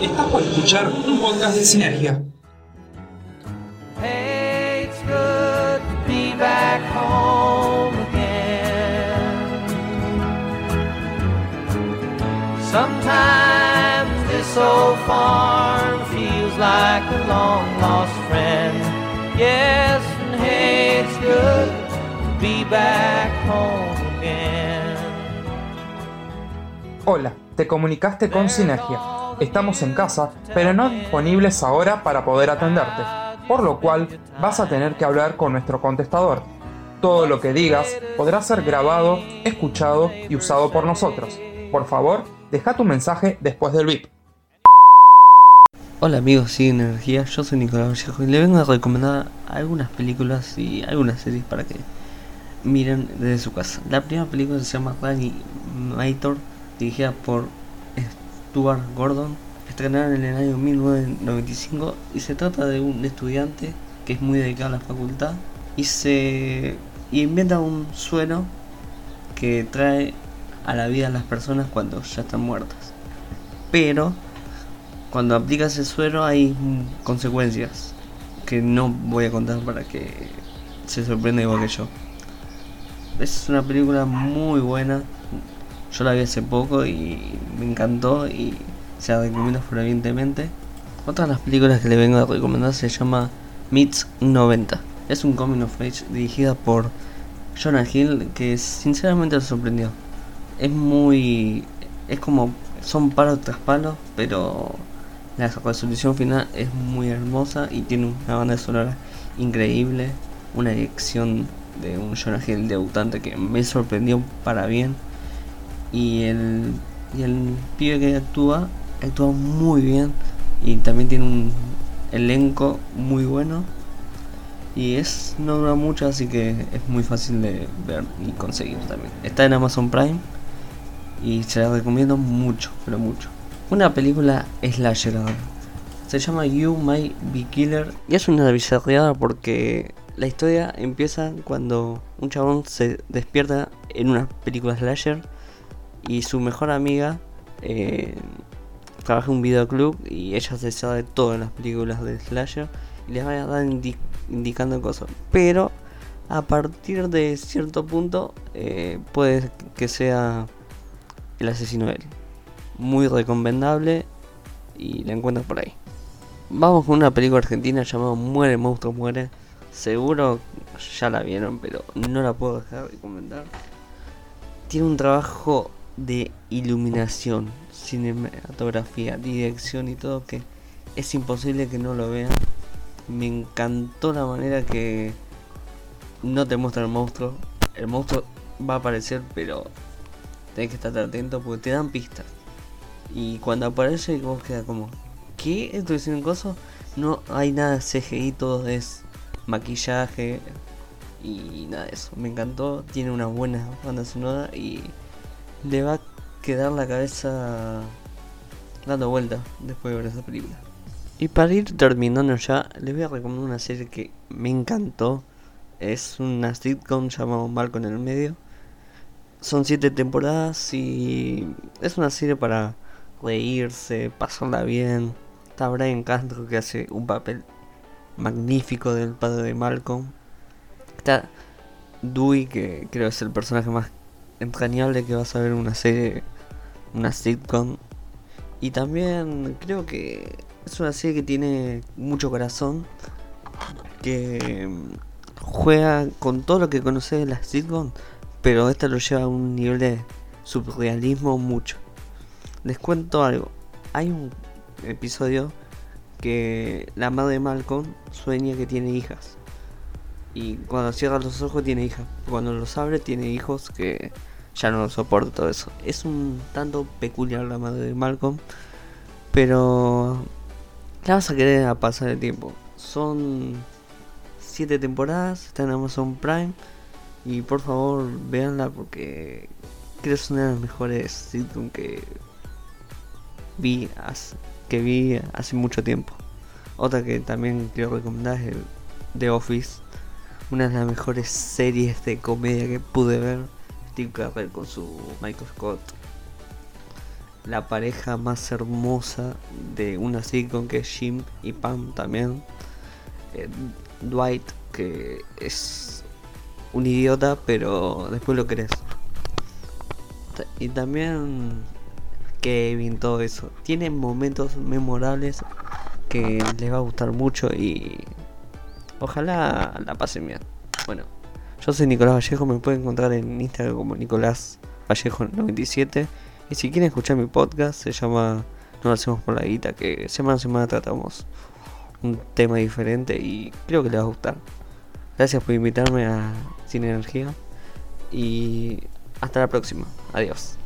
Estás por escuchar un podcast de Sinergia. Hey, it's good to be back home again. Sometimes this old farm feels like a long lost friend. Yes, and hey, it's good to be back home again. Hola, te comunicaste con Sinergia. Estamos en casa, pero no disponibles ahora para poder atenderte, por lo cual vas a tener que hablar con nuestro contestador. Todo lo que digas podrá ser grabado, escuchado y usado por nosotros. Por favor, deja tu mensaje después del beep. Hola amigos de Energía, yo soy Nicolás Vallejo y le vengo a recomendar algunas películas y algunas series para que miren desde su casa. La primera película se llama Mator, dirigida por Gordon, estrenada en el año 1995 y se trata de un estudiante que es muy dedicado a la facultad y se y inventa un suero que trae a la vida a las personas cuando ya están muertas. Pero cuando aplicas el suero hay consecuencias que no voy a contar para que se sorprenda igual que yo. Es una película muy buena. Yo la vi hace poco y me encantó y se la recomiendo fervientemente. Otra de las películas que le vengo a recomendar se llama Meets 90. Es un coming of age dirigida por Jonah Hill que sinceramente me sorprendió. Es muy... es como... son palos tras palos, pero la resolución final es muy hermosa y tiene una banda sonora increíble, una dirección de un Jonah Hill debutante que me sorprendió para bien y el, y el pibe que actúa actúa muy bien y también tiene un elenco muy bueno. Y es no dura mucho así que es muy fácil de ver y conseguir también. Está en Amazon Prime y se la recomiendo mucho pero mucho. Una película slasher se llama You May Be Killer. Y es una bizarreada porque la historia empieza cuando un chabón se despierta en una película slasher y su mejor amiga eh, trabaja en un videoclub y ella se sabe todas las películas de slasher y les va a dar indicando cosas. Pero a partir de cierto punto eh, puede que sea el asesino de él. Muy recomendable y la encuentras por ahí. Vamos con una película argentina llamada Muere, monstruo, muere. Seguro ya la vieron, pero no la puedo dejar de comentar. Tiene un trabajo de iluminación, cinematografía, dirección y todo que es imposible que no lo vean. Me encantó la manera que no te muestra el monstruo. El monstruo va a aparecer, pero tenés que estar atento porque te dan pistas. Y cuando aparece, vos queda como, ¿qué? ¿Esto es un coso? No hay nada CGI, todo es maquillaje y nada de eso. Me encantó, tiene una buena banda sonora y le va a quedar la cabeza dando vuelta después de ver esa película. Y para ir terminando ya, les voy a recomendar una serie que me encantó. Es una sitcom llamada Marco en el medio. Son siete temporadas y es una serie para reírse, pasarla bien. Está Brian Castro que hace un papel magnífico del padre de Malcolm. Está Dewey que creo es el personaje más entrañable que vas a ver una serie, una sitcom. Y también creo que es una serie que tiene mucho corazón, que juega con todo lo que conoces de las sitcom, pero esta lo lleva a un nivel de surrealismo mucho. Les cuento algo, hay un episodio que la madre de Malcolm sueña que tiene hijas. Y cuando cierra los ojos tiene hijas. Cuando los abre tiene hijos que ya no soporta todo eso. Es un tanto peculiar la madre de Malcolm. Pero la vas a querer a pasar el tiempo. Son siete temporadas, está en Amazon Prime. Y por favor, véanla porque creo que es una de las mejores sitcom que vi hace, que vi hace mucho tiempo. Otra que también quiero recomendar es The Office. Una de las mejores series de comedia que pude ver. Steve con su Michael Scott. la pareja más hermosa de una sitcom que es Jim y Pam también. Eh, Dwight, que es un idiota, pero después lo. Ta- Y también Kevin, todo eso. Tiene momentos memorables que les va a gustar mucho y ojalá la pasen bien. Bueno, yo soy Nicolás Vallejo, me pueden encontrar en Instagram como Nicolás Vallejo97. Y si quieren escuchar mi podcast, se llama No lo hacemos por la guita, que semana a semana tratamos un tema diferente y creo que les va a gustar. Gracias por invitarme a Sin Energía y hasta la próxima. Adiós.